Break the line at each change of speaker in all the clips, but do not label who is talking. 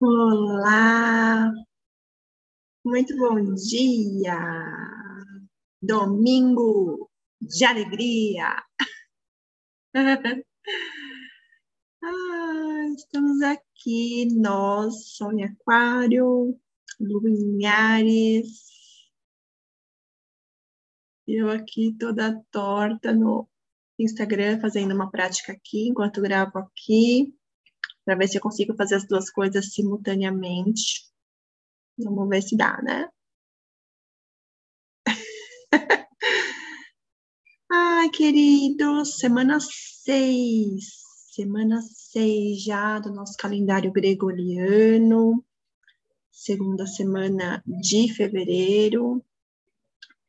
Olá, muito bom dia, domingo de alegria. ah, estamos aqui, nós, em Aquário, Lua Ares, eu aqui toda torta no Instagram, fazendo uma prática aqui, enquanto gravo aqui para ver se eu consigo fazer as duas coisas simultaneamente. Vamos ver se dá, né? Ai, queridos, semana 6, semana 6 já do nosso calendário gregoriano, segunda semana de fevereiro.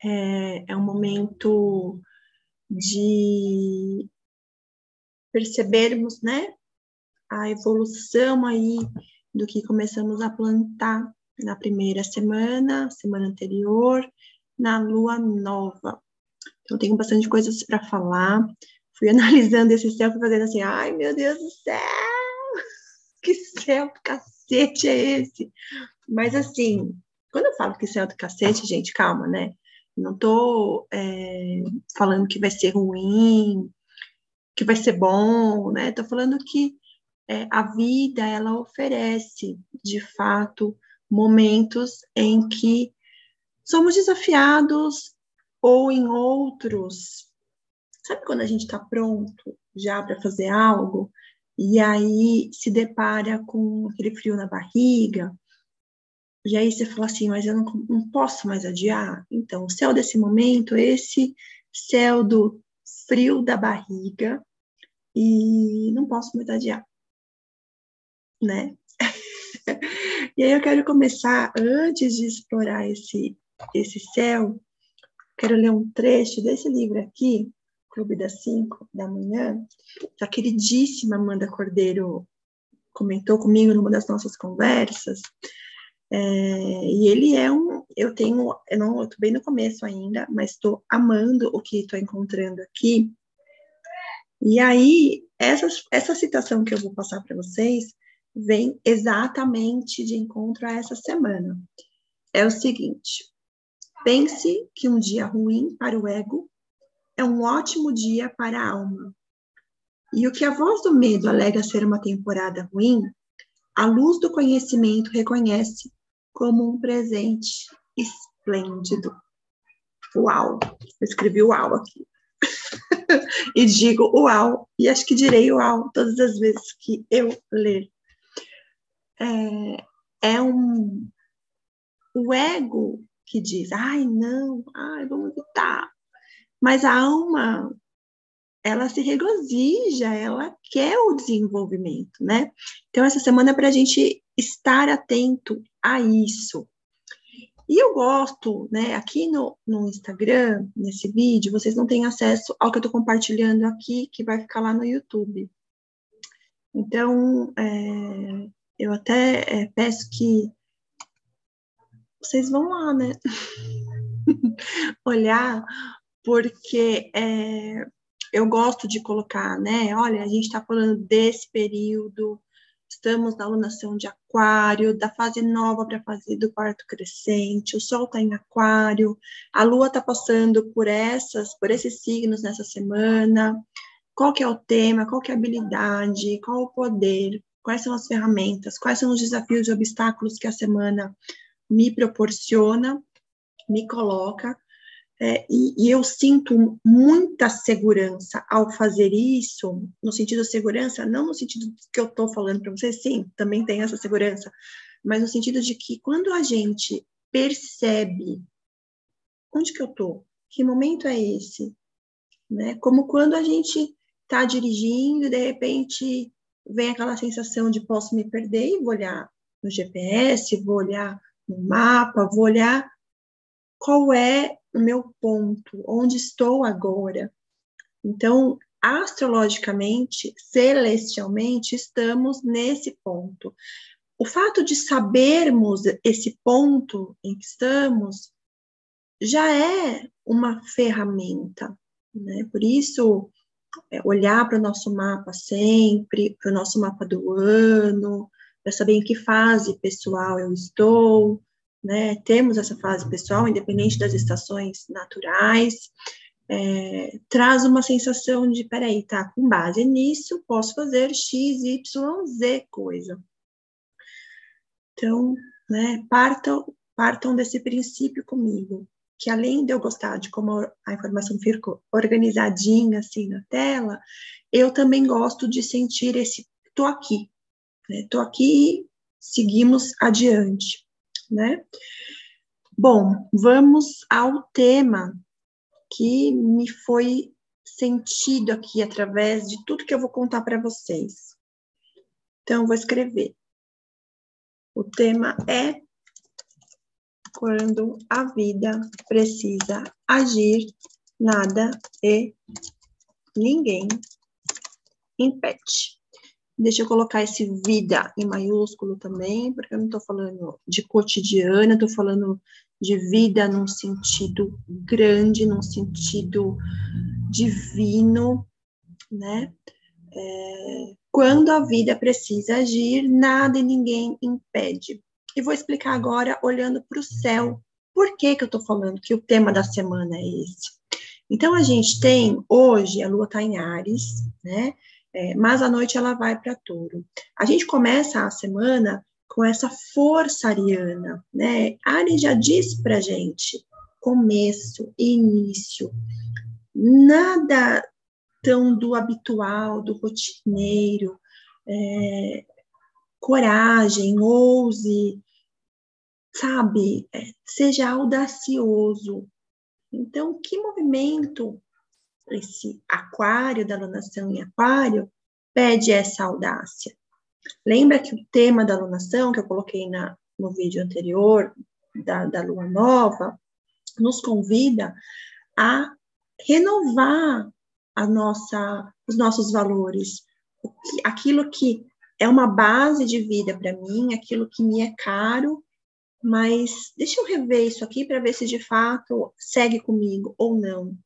É, é um momento de percebermos, né, a evolução aí do que começamos a plantar na primeira semana, semana anterior, na lua nova. Então, tenho bastante coisas para falar. Fui analisando esse céu, fui fazendo assim, ai meu Deus do céu, que céu do cacete é esse? Mas assim, quando eu falo que céu do cacete, gente, calma, né? Não tô é, falando que vai ser ruim, que vai ser bom, né? Tô falando que é, a vida ela oferece, de fato, momentos em que somos desafiados ou em outros. Sabe quando a gente está pronto já para fazer algo e aí se depara com aquele frio na barriga? E aí você fala assim, mas eu não, não posso mais adiar. Então, o céu desse momento, esse céu do frio da barriga, e não posso mais adiar né? e aí eu quero começar, antes de explorar esse, esse céu, quero ler um trecho desse livro aqui, Clube das Cinco da Manhã, que a queridíssima Amanda Cordeiro comentou comigo numa das nossas conversas. É, e ele é um, eu tenho, eu não, estou bem no começo ainda, mas estou amando o que estou encontrando aqui. E aí, essa, essa citação que eu vou passar para vocês vem exatamente de encontro a essa semana. É o seguinte: pense que um dia ruim para o ego é um ótimo dia para a alma. E o que a voz do medo alega ser uma temporada ruim, a luz do conhecimento reconhece como um presente esplêndido. Uau! Eu escrevi uau aqui. e digo uau, e acho que direi uau todas as vezes que eu ler é, é um o ego que diz, ai não, ai vamos evitar, mas a alma ela se regozija, ela quer o desenvolvimento, né? Então essa semana é para a gente estar atento a isso. E eu gosto, né? Aqui no, no Instagram, nesse vídeo, vocês não têm acesso ao que eu estou compartilhando aqui, que vai ficar lá no YouTube. Então, é, eu até é, peço que vocês vão lá, né? Olhar, porque é, eu gosto de colocar, né? Olha, a gente está falando desse período, estamos na alunação de aquário, da fase nova para a fase do quarto crescente, o sol está em aquário, a lua está passando por essas, por esses signos nessa semana, qual que é o tema, qual que é a habilidade, qual o poder, quais são as ferramentas, quais são os desafios e obstáculos que a semana me proporciona, me coloca, é, e, e, eu sinto muita segurança ao fazer isso, no sentido de segurança, não no sentido que eu estou falando para vocês, sim, também tem essa segurança, mas no sentido de que quando a gente percebe onde que eu estou, que momento é esse, né? Como quando a gente está dirigindo e de repente vem aquela sensação de posso me perder e vou olhar no GPS, vou olhar no mapa, vou olhar qual é o meu ponto, onde estou agora. Então, astrologicamente, celestialmente, estamos nesse ponto. O fato de sabermos esse ponto em que estamos já é uma ferramenta, né? Por isso, é, olhar para o nosso mapa sempre, para o nosso mapa do ano, para saber em que fase pessoal eu estou, né? Temos essa fase pessoal, independente das estações naturais, é, traz uma sensação de, peraí, tá, com base nisso, posso fazer X, Y, Z coisa. Então, né, partam, partam desse princípio comigo, que além de eu gostar de como a informação fica organizadinha assim na tela, eu também gosto de sentir esse tô aqui, né? Tô aqui, seguimos adiante, né? Bom, vamos ao tema que me foi sentido aqui através de tudo que eu vou contar para vocês. Então, vou escrever. O tema é quando a vida precisa agir, nada e ninguém impede. Deixa eu colocar esse vida em maiúsculo também, porque eu não estou falando de cotidiana, estou falando de vida num sentido grande, num sentido divino, né? É, quando a vida precisa agir, nada e ninguém impede. E vou explicar agora olhando para o céu. Por que, que eu estou falando que o tema da semana é esse? Então, a gente tem, hoje, a lua está em Ares, né? É, mas à noite ela vai para Touro. A gente começa a semana com essa força ariana, né? Ares já diz para gente começo, início, nada tão do habitual, do rotineiro, é, coragem, ouse, sabe? É, seja audacioso. Então, que movimento esse aquário da alunação em aquário pede essa audácia? Lembra que o tema da alunação, que eu coloquei na, no vídeo anterior, da, da lua nova, nos convida a renovar a nossa, os nossos valores, aquilo que é uma base de vida para mim, aquilo que me é caro, mas deixa eu rever isso aqui para ver se de fato segue comigo ou não,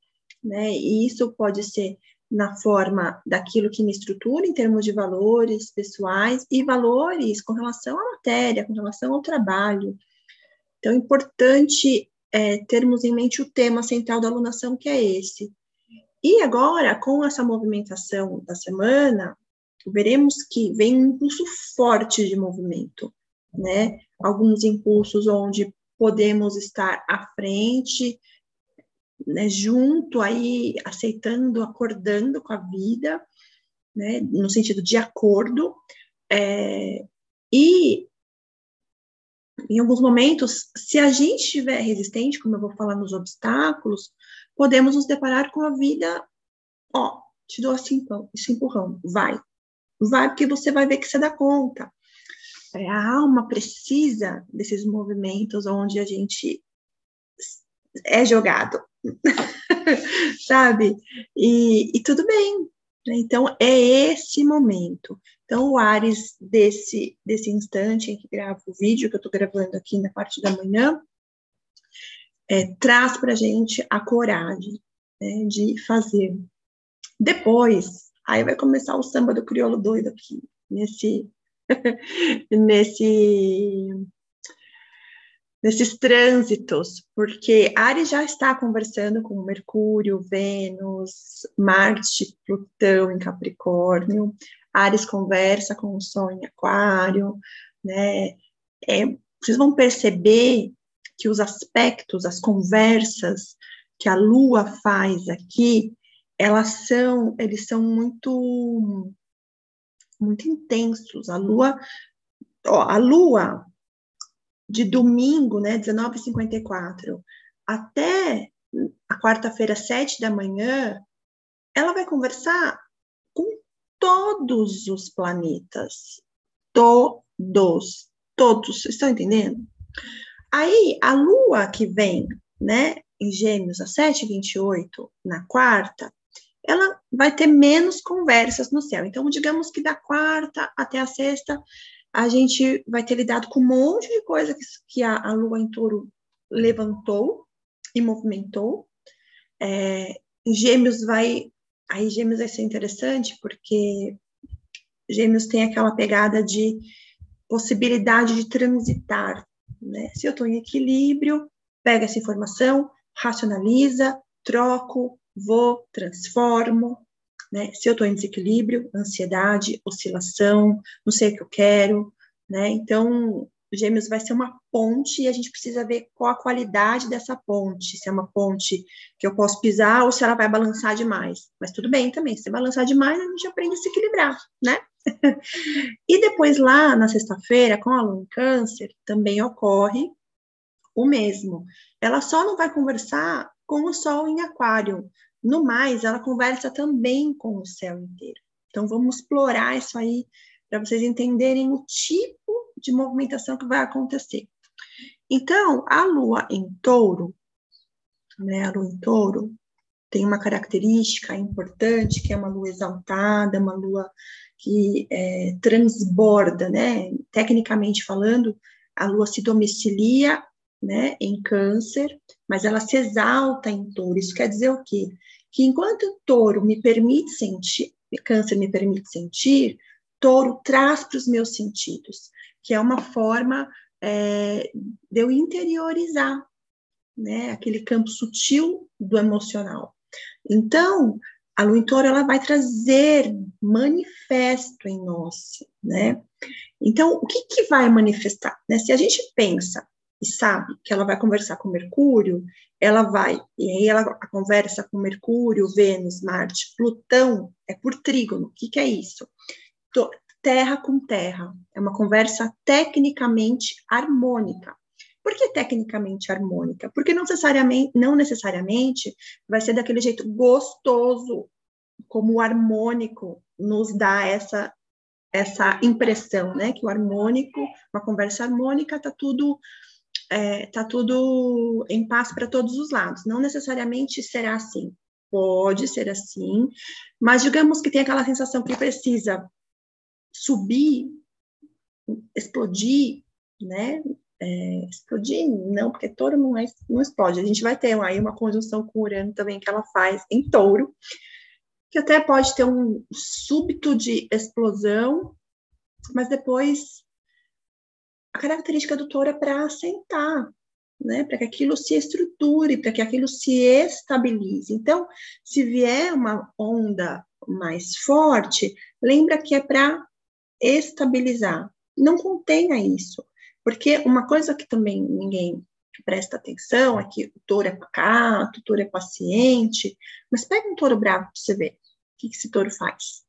né? E isso pode ser na forma daquilo que me estrutura em termos de valores pessoais e valores com relação à matéria, com relação ao trabalho. Então, é importante é, termos em mente o tema central da alunação, que é esse. E agora, com essa movimentação da semana, veremos que vem um impulso forte de movimento, né? Alguns impulsos onde podemos estar à frente, né, junto aí, aceitando, acordando com a vida, né, no sentido de acordo, é, e em alguns momentos, se a gente estiver resistente, como eu vou falar nos obstáculos, podemos nos deparar com a vida, ó, te dou assim, esse empurrão, vai, vai, porque você vai ver que você dá conta. É, a alma precisa desses movimentos onde a gente é jogado, sabe? E, e, tudo bem. Né? Então, é esse momento. Então, o Ares desse, desse instante em que gravo o vídeo, que eu estou gravando aqui na parte da manhã, é, traz para a gente a coragem né, de fazer. Depois, aí vai começar o samba do crioulo doido aqui, nesse, nesse nesses trânsitos, porque Ares já está conversando com Mercúrio, Vênus, Marte, Plutão em Capricórnio, Ares conversa com o Sol em Aquário, né? É, vocês vão perceber que os aspectos, as conversas que a Lua faz aqui, elas são, eles são muito, muito intensos. A Lua, ó, a Lua de domingo, né, 19h54, até a quarta-feira, 7 da manhã, ela vai conversar com todos os planetas. Todos. Todos. Estão entendendo? Aí, a Lua que vem, né, em Gêmeos, às 7h28, na quarta, ela vai ter menos conversas no céu. Então, digamos que da quarta até a sexta, a gente vai ter lidado com um monte de coisa que, que a, a Lua em Touro levantou, e movimentou. É, gêmeos vai. Aí, Gêmeos vai ser interessante, porque Gêmeos tem aquela pegada de possibilidade de transitar. Né? Se eu estou em equilíbrio, pega essa informação, racionaliza, troco, vou, transformo. Né? Se eu estou em desequilíbrio, ansiedade, oscilação, não sei o que eu quero. Né? Então, Gêmeos vai ser uma ponte e a gente precisa ver qual a qualidade dessa ponte, se é uma ponte que eu posso pisar ou se ela vai balançar demais. Mas tudo bem também, se balançar demais, a gente aprende a se equilibrar, né? e depois lá na sexta-feira, com a lua câncer, também ocorre o mesmo. Ela só não vai conversar com o sol em aquário. No mais, ela conversa também com o céu inteiro. Então, vamos explorar isso aí para vocês entenderem o tipo de movimentação que vai acontecer. Então, a lua em touro, né, a lua em touro, tem uma característica importante, que é uma lua exaltada, uma lua que é, transborda, né? Tecnicamente falando, a lua se domicilia, né, em câncer, mas ela se exalta em touro. Isso quer dizer o quê? Que enquanto touro me permite sentir, câncer me permite sentir, touro traz para os meus sentidos que é uma forma é, de eu interiorizar né, aquele campo sutil do emocional. Então, a lua em touro, ela vai trazer manifesto em nós, né? Então, o que, que vai manifestar? Né? Se a gente pensa e sabe que ela vai conversar com Mercúrio, ela vai, e aí ela conversa com Mercúrio, Vênus, Marte, Plutão, é por trígono. O que, que é isso? terra com terra. É uma conversa tecnicamente harmônica. Por que tecnicamente harmônica? Porque não necessariamente, não necessariamente vai ser daquele jeito gostoso, como o harmônico nos dá essa essa impressão, né? Que o harmônico, uma conversa harmônica, tá tudo é, tá tudo em paz para todos os lados. Não necessariamente será assim. Pode ser assim, mas digamos que tem aquela sensação que precisa subir, explodir, né? É, explodir, não, porque touro não, é, não explode. A gente vai ter aí uma conjunção com Urano também que ela faz em touro, que até pode ter um súbito de explosão, mas depois a característica é para assentar, né, para que aquilo se estruture, para que aquilo se estabilize. Então, se vier uma onda mais forte, lembra que é para estabilizar. Não contenha isso, porque uma coisa que também ninguém presta atenção é que o touro é pacato, o touro é paciente, mas pega um touro bravo para você ver. O que esse touro faz?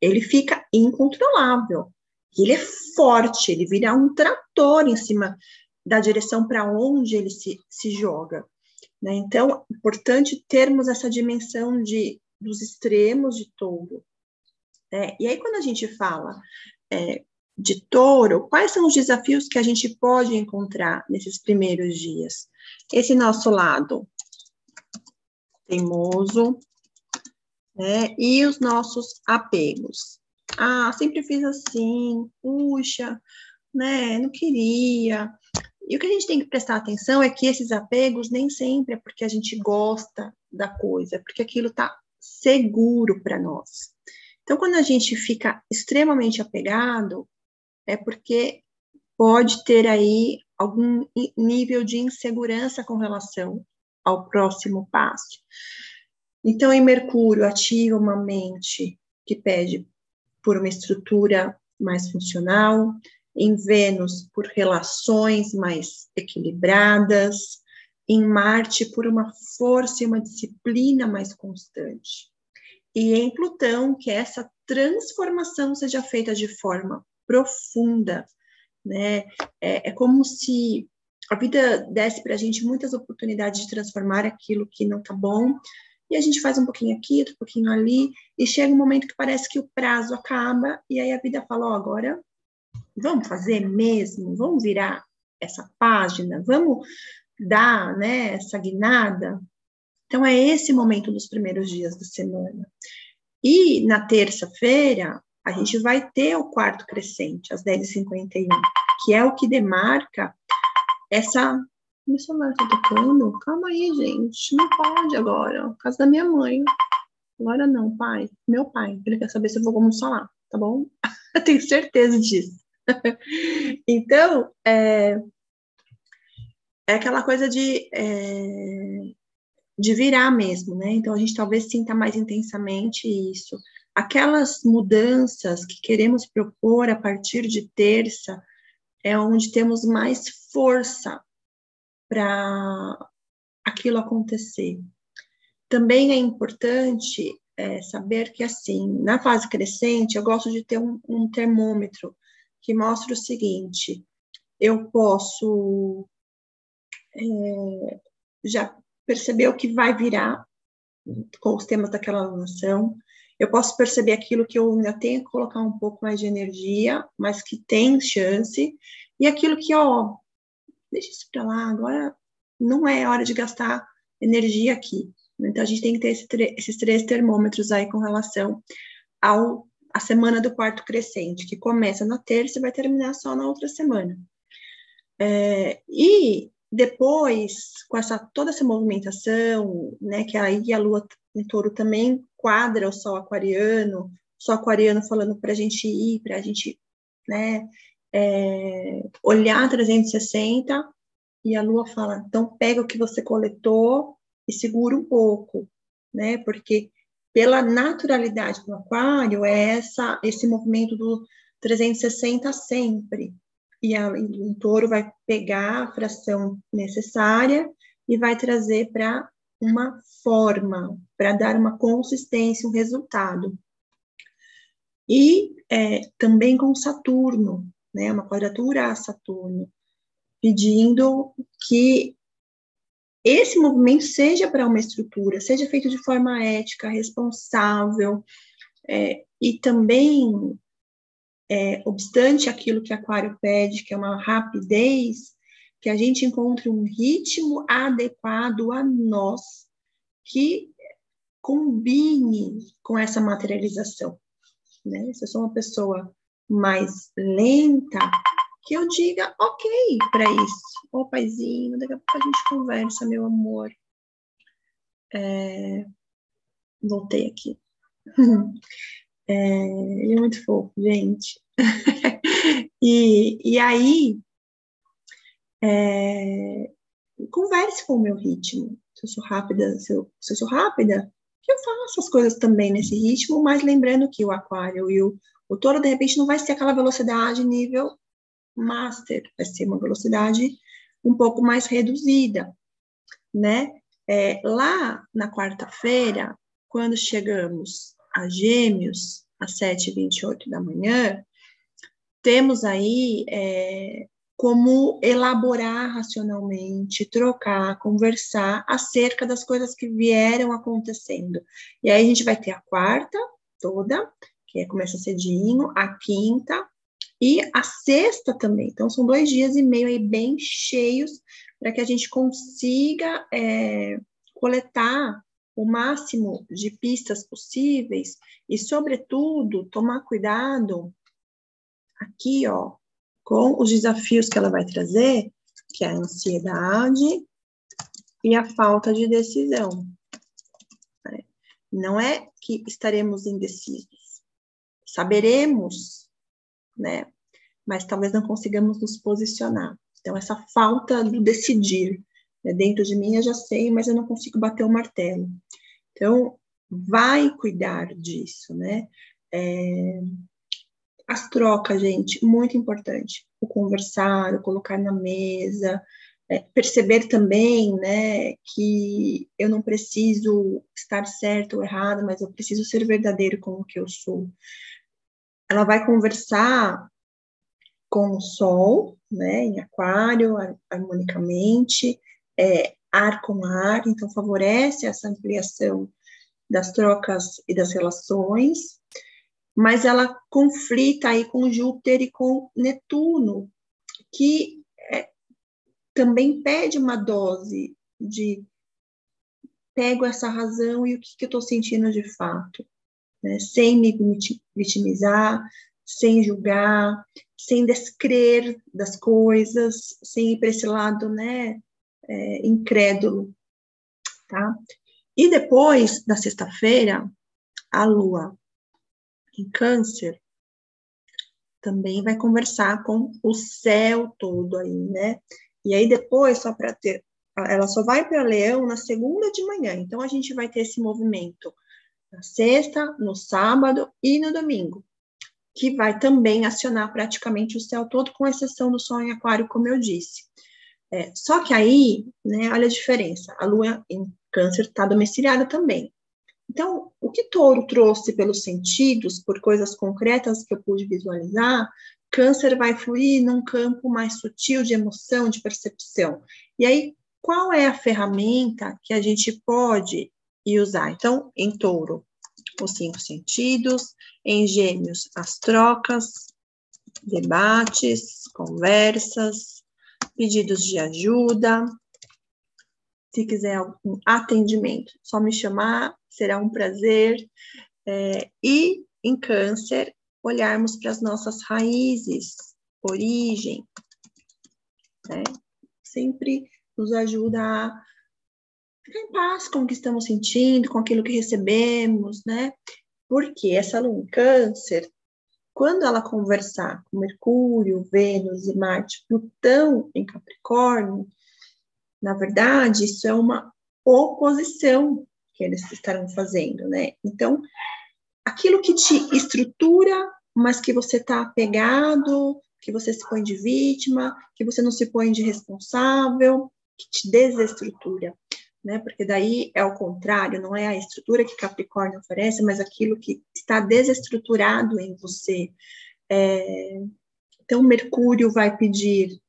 Ele fica incontrolável. Ele é forte, ele vira um trator em cima da direção para onde ele se, se joga. Né? Então, é importante termos essa dimensão de, dos extremos de touro. Né? E aí, quando a gente fala é, de touro, quais são os desafios que a gente pode encontrar nesses primeiros dias? Esse nosso lado teimoso, né? E os nossos apegos. Ah, sempre fiz assim, puxa, né? Não queria. E o que a gente tem que prestar atenção é que esses apegos nem sempre é porque a gente gosta da coisa, é porque aquilo está seguro para nós. Então, quando a gente fica extremamente apegado, é porque pode ter aí algum nível de insegurança com relação ao próximo passo. Então, em Mercúrio, ativa uma mente que pede por uma estrutura mais funcional, em Vênus, por relações mais equilibradas, em Marte, por uma força e uma disciplina mais constante e em Plutão que essa transformação seja feita de forma profunda, né? É, é como se a vida desse para a gente muitas oportunidades de transformar aquilo que não está bom, e a gente faz um pouquinho aqui, outro pouquinho ali, e chega um momento que parece que o prazo acaba, e aí a vida fala: oh, agora vamos fazer mesmo, vamos virar essa página, vamos dar né, essa guinada. Então, é esse momento dos primeiros dias da semana. E na terça-feira, a gente vai ter o quarto crescente, às 10h51, que é o que demarca essa Celular tá tocando? Calma aí, gente. Não pode agora. Casa da minha mãe. Agora não, pai. Meu pai. Ele quer saber se eu vou almoçar lá, tá bom? eu tenho certeza disso. então, é, é aquela coisa de, é, de virar mesmo, né? Então, a gente talvez sinta mais intensamente isso. Aquelas mudanças que queremos propor a partir de terça é onde temos mais força para aquilo acontecer. Também é importante é, saber que, assim, na fase crescente, eu gosto de ter um, um termômetro que mostra o seguinte: eu posso é, já perceber o que vai virar com os temas daquela alunação, eu posso perceber aquilo que eu ainda tenho que colocar um pouco mais de energia, mas que tem chance, e aquilo que, ó, deixa isso para lá, agora não é hora de gastar energia aqui. Então, a gente tem que ter esse, esses três termômetros aí com relação ao a semana do quarto crescente, que começa na terça e vai terminar só na outra semana. É, e depois, com essa toda essa movimentação, né, que aí a lua em touro também quadra o sol aquariano, o sol aquariano falando para a gente ir, para a gente, né, é, olhar 360, e a lua fala, então pega o que você coletou e segura um pouco, né, porque pela naturalidade do aquário, é essa, esse movimento do 360 sempre, e, a, o touro vai pegar a fração necessária e vai trazer para uma forma, para dar uma consistência, um resultado. E é, também com Saturno, né, uma quadratura a Saturno, pedindo que esse movimento seja para uma estrutura, seja feito de forma ética, responsável, é, e também é, obstante aquilo que Aquário pede, que é uma rapidez, que a gente encontre um ritmo adequado a nós, que combine com essa materialização. Né? Se eu sou uma pessoa mais lenta, que eu diga ok para isso. Ô, paizinho, daqui a pouco a gente conversa, meu amor. É... Voltei aqui. É, ele é muito fofo, gente. e, e aí, é, converse com o meu ritmo. Se eu sou rápida, se eu, se eu sou rápida, eu faço as coisas também nesse ritmo, mas lembrando que o aquário e o, o touro, de repente, não vai ser aquela velocidade nível master, vai ser uma velocidade um pouco mais reduzida, né? É, lá na quarta-feira, quando chegamos a Gêmeos, às 7h28 da manhã, temos aí é, como elaborar racionalmente, trocar, conversar acerca das coisas que vieram acontecendo. E aí a gente vai ter a quarta toda, que é, começa cedinho, a quinta e a sexta também. Então, são dois dias e meio aí bem cheios para que a gente consiga é, coletar o máximo de pistas possíveis e, sobretudo, tomar cuidado aqui, ó, com os desafios que ela vai trazer, que é a ansiedade e a falta de decisão. Não é que estaremos indecisos, saberemos, né? Mas talvez não consigamos nos posicionar. Então, essa falta do decidir, né? Dentro de mim eu já sei, mas eu não consigo bater o martelo. Então, vai cuidar disso, né? É, as trocas, gente, muito importante. O conversar, o colocar na mesa, é, perceber também, né, que eu não preciso estar certo ou errado, mas eu preciso ser verdadeiro com o que eu sou. Ela vai conversar com o Sol, né, em Aquário, harmonicamente, é, ar com ar, então favorece essa ampliação das trocas e das relações, mas ela conflita aí com Júpiter e com Netuno, que é, também pede uma dose de pego essa razão e o que, que eu estou sentindo de fato, né? sem me vitimizar, sem julgar, sem descrer das coisas, sem ir para esse lado, né, é, incrédulo, tá? E depois da sexta-feira, a Lua em Câncer também vai conversar com o céu todo aí, né? E aí depois, só para ter, ela só vai para Leão na segunda de manhã. Então a gente vai ter esse movimento na sexta, no sábado e no domingo, que vai também acionar praticamente o céu todo, com exceção do Sol em Aquário, como eu disse. É, só que aí, né, olha a diferença. A Lua em Câncer está domiciliada também. Então, o que Touro trouxe pelos sentidos, por coisas concretas que eu pude visualizar, Câncer vai fluir num campo mais sutil de emoção, de percepção. E aí, qual é a ferramenta que a gente pode usar? Então, em Touro, os cinco sentidos, em Gêmeos, as trocas, debates, conversas, pedidos de ajuda. Se quiser algum atendimento, só me chamar, será um prazer. É, e em Câncer, olharmos para as nossas raízes, origem, né? Sempre nos ajuda a ficar em paz com o que estamos sentindo, com aquilo que recebemos, né? Porque essa lua em câncer, quando ela conversar com Mercúrio, Vênus e Marte, Plutão em Capricórnio, na verdade, isso é uma oposição que eles estarão fazendo, né? Então, aquilo que te estrutura, mas que você está apegado, que você se põe de vítima, que você não se põe de responsável, que te desestrutura, né? Porque daí é o contrário, não é a estrutura que Capricórnio oferece, mas aquilo que está desestruturado em você. É... Então, Mercúrio vai pedir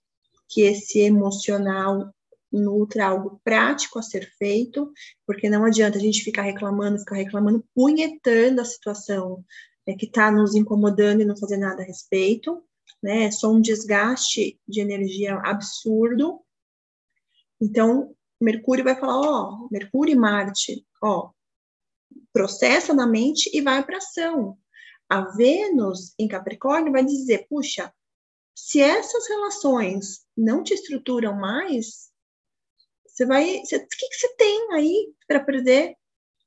que esse emocional nutra algo prático a ser feito, porque não adianta a gente ficar reclamando, ficar reclamando, punhetando a situação é, que está nos incomodando e não fazer nada a respeito, né? É só um desgaste de energia absurdo. Então, Mercúrio vai falar, ó, Mercúrio e Marte, ó, processa na mente e vai para ação. A Vênus em Capricórnio vai dizer, puxa, se essas relações não te estruturam mais, você vai. Você, o que, que você tem aí para perder?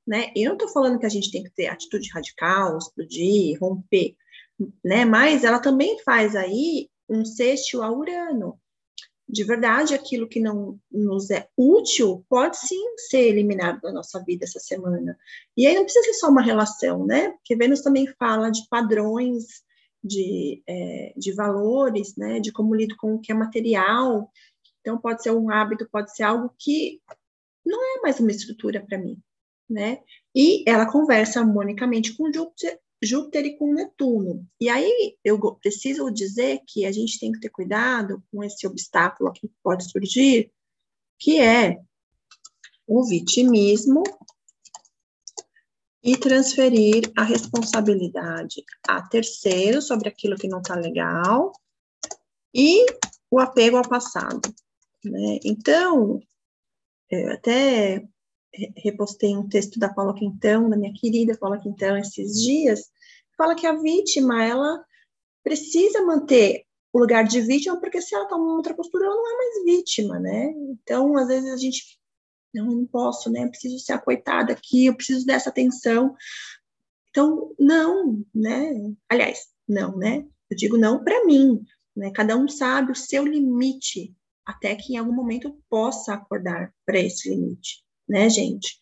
Né? Eu não estou falando que a gente tem que ter atitude radical, explodir, romper, né? Mas ela também faz aí um sexto a Urano. De verdade, aquilo que não nos é útil pode sim ser eliminado da nossa vida essa semana. E aí não precisa ser só uma relação, né? Porque Vênus também fala de padrões, de, é, de valores, né? De como lido com o que é material. Então, pode ser um hábito, pode ser algo que não é mais uma estrutura para mim, né? E ela conversa harmonicamente com Júpiter, Júpiter e com Netuno. E aí eu preciso dizer que a gente tem que ter cuidado com esse obstáculo que pode surgir, que é o vitimismo e transferir a responsabilidade a terceiro sobre aquilo que não está legal e o apego ao passado. Né? Então, eu até repostei um texto da Paula Quintão, da minha querida Paula Quintão, esses dias, fala que a vítima, ela precisa manter o lugar de vítima, porque se ela toma uma outra postura, ela não é mais vítima, né? Então, às vezes a gente, não, não posso, né? Eu preciso ser a coitada aqui, eu preciso dessa atenção. Então, não, né? Aliás, não, né? Eu digo não para mim, né? Cada um sabe o seu limite até que em algum momento possa acordar para esse limite, né, gente?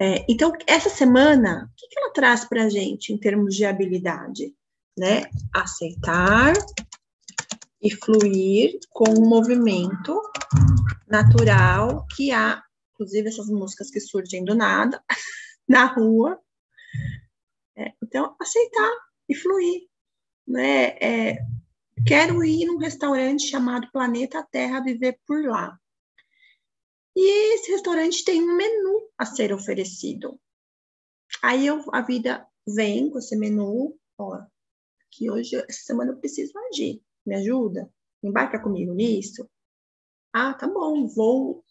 É, então, essa semana, o que, que ela traz para a gente em termos de habilidade? Né? Aceitar e fluir com o movimento natural que há, inclusive essas músicas que surgem do nada, na rua. É, então, aceitar e fluir. Né? É, Quero ir num restaurante chamado Planeta Terra viver por lá. E esse restaurante tem um menu a ser oferecido. Aí eu, a vida vem com esse menu, ó, que hoje, essa semana eu preciso agir. Me ajuda? Embarca comigo nisso? Ah, tá bom, vou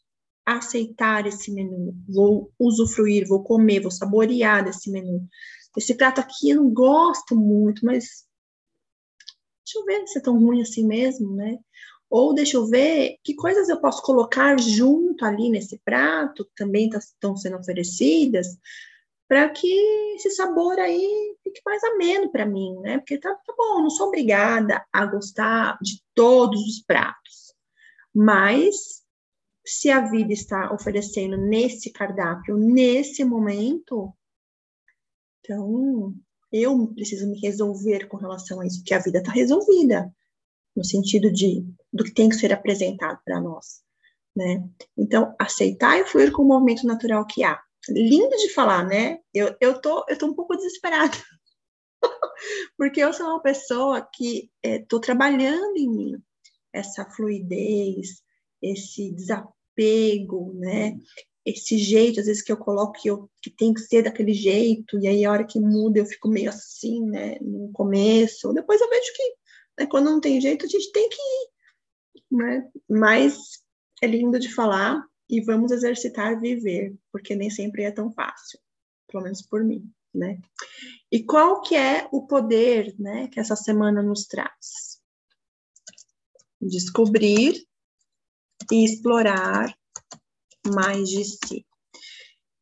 aceitar esse menu, vou usufruir, vou comer, vou saborear desse menu. Esse prato aqui eu não gosto muito, mas deixa eu ver se é tão ruim assim mesmo, né? Ou deixa eu ver que coisas eu posso colocar junto ali nesse prato, que também tá, estão sendo oferecidas, para que esse sabor aí fique mais ameno para mim, né? Porque tá, tá bom, não sou obrigada a gostar de todos os pratos, mas se a vida está oferecendo nesse cardápio, nesse momento, então eu preciso me resolver com relação a isso, porque a vida está resolvida, no sentido de do que tem que ser apresentado para nós, né? Então, aceitar e fluir com o movimento natural que há. Lindo de falar, né? Eu, eu, tô, eu tô um pouco desesperada, porque eu sou uma pessoa que estou é, trabalhando em mim essa fluidez, esse desapego, né? Esse jeito, às vezes, que eu coloco que, eu, que tem que ser daquele jeito, e aí a hora que muda eu fico meio assim, né? No começo, depois eu vejo que né, quando não tem jeito a gente tem que ir, né? Mas é lindo de falar e vamos exercitar viver, porque nem sempre é tão fácil, pelo menos por mim, né? E qual que é o poder, né, que essa semana nos traz? Descobrir e explorar mais de si.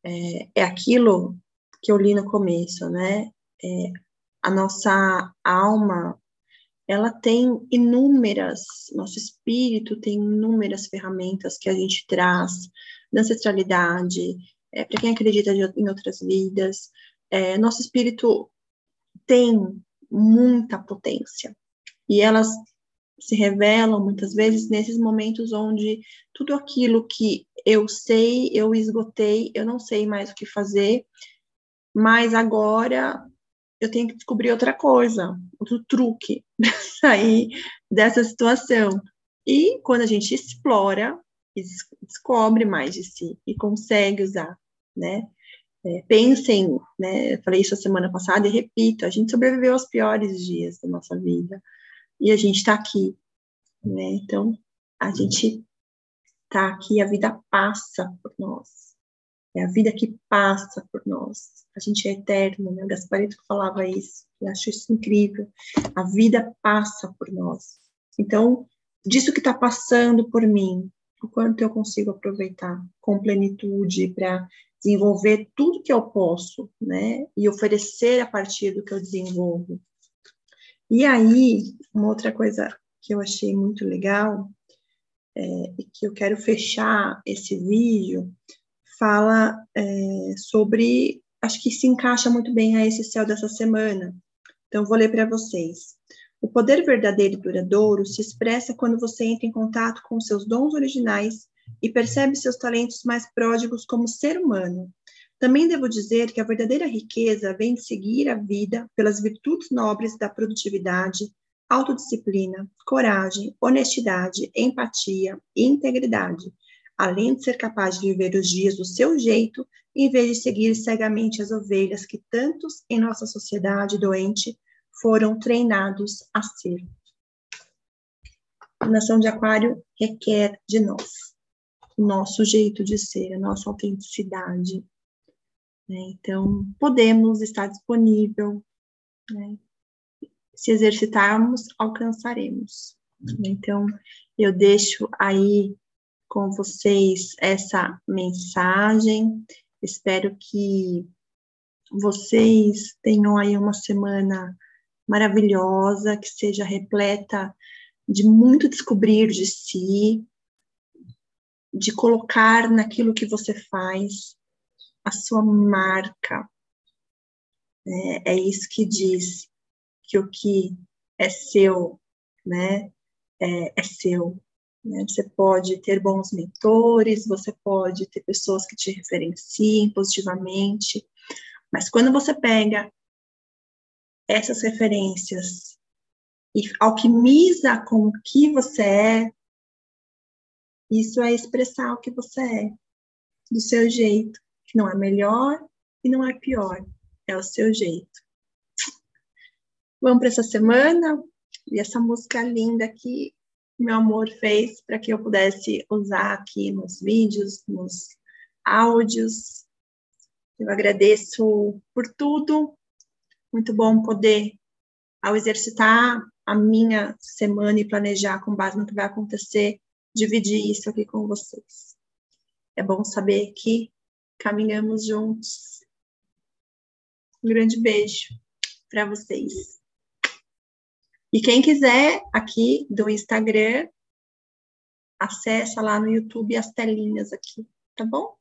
É, é aquilo que eu li no começo, né? É, a nossa alma, ela tem inúmeras, nosso espírito tem inúmeras ferramentas que a gente traz da ancestralidade, é, para quem acredita em outras vidas, é, nosso espírito tem muita potência e elas se revelam muitas vezes nesses momentos onde tudo aquilo que eu sei, eu esgotei, eu não sei mais o que fazer, mas agora eu tenho que descobrir outra coisa, outro truque para sair dessa situação. E quando a gente explora descobre mais de si e consegue usar, né? É, pensem, né? Eu falei isso a semana passada e repito: a gente sobreviveu aos piores dias da nossa vida e a gente está aqui, né? Então, a gente está aqui, a vida passa por nós. É a vida que passa por nós. A gente é eterno, né? Gasparito falava isso, eu acho isso incrível. A vida passa por nós. Então, disso que está passando por mim, o quanto eu consigo aproveitar com plenitude para desenvolver tudo que eu posso, né? E oferecer a partir do que eu desenvolvo. E aí, uma outra coisa que eu achei muito legal é, e que eu quero fechar esse vídeo fala é, sobre, acho que se encaixa muito bem a esse céu dessa semana. Então, vou ler para vocês. O poder verdadeiro e duradouro se expressa quando você entra em contato com seus dons originais e percebe seus talentos mais pródigos como ser humano, também devo dizer que a verdadeira riqueza vem de seguir a vida pelas virtudes nobres da produtividade, autodisciplina, coragem, honestidade, empatia e integridade, além de ser capaz de viver os dias do seu jeito, em vez de seguir cegamente as ovelhas que tantos em nossa sociedade doente foram treinados a ser. A nação de Aquário requer de nós o nosso jeito de ser, a nossa autenticidade, né? Então, podemos estar disponível, né? se exercitarmos, alcançaremos. Então, eu deixo aí com vocês essa mensagem. Espero que vocês tenham aí uma semana maravilhosa, que seja repleta de muito descobrir de si, de colocar naquilo que você faz a sua marca. É, é isso que diz que o que é seu, né, é, é seu. Né? Você pode ter bons mentores, você pode ter pessoas que te referenciem positivamente, mas quando você pega essas referências e alquimiza com o que você é, isso é expressar o que você é, do seu jeito que não é melhor e não é pior, é o seu jeito. Vamos para essa semana e essa música linda que meu amor fez para que eu pudesse usar aqui nos vídeos, nos áudios. Eu agradeço por tudo. Muito bom poder, ao exercitar a minha semana e planejar com base no que vai acontecer, dividir isso aqui com vocês. É bom saber que caminhamos juntos. Um grande beijo para vocês. E quem quiser aqui do Instagram, acessa lá no YouTube as telinhas aqui, tá bom?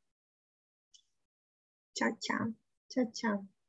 Tchau, tchau. Tchau, tchau.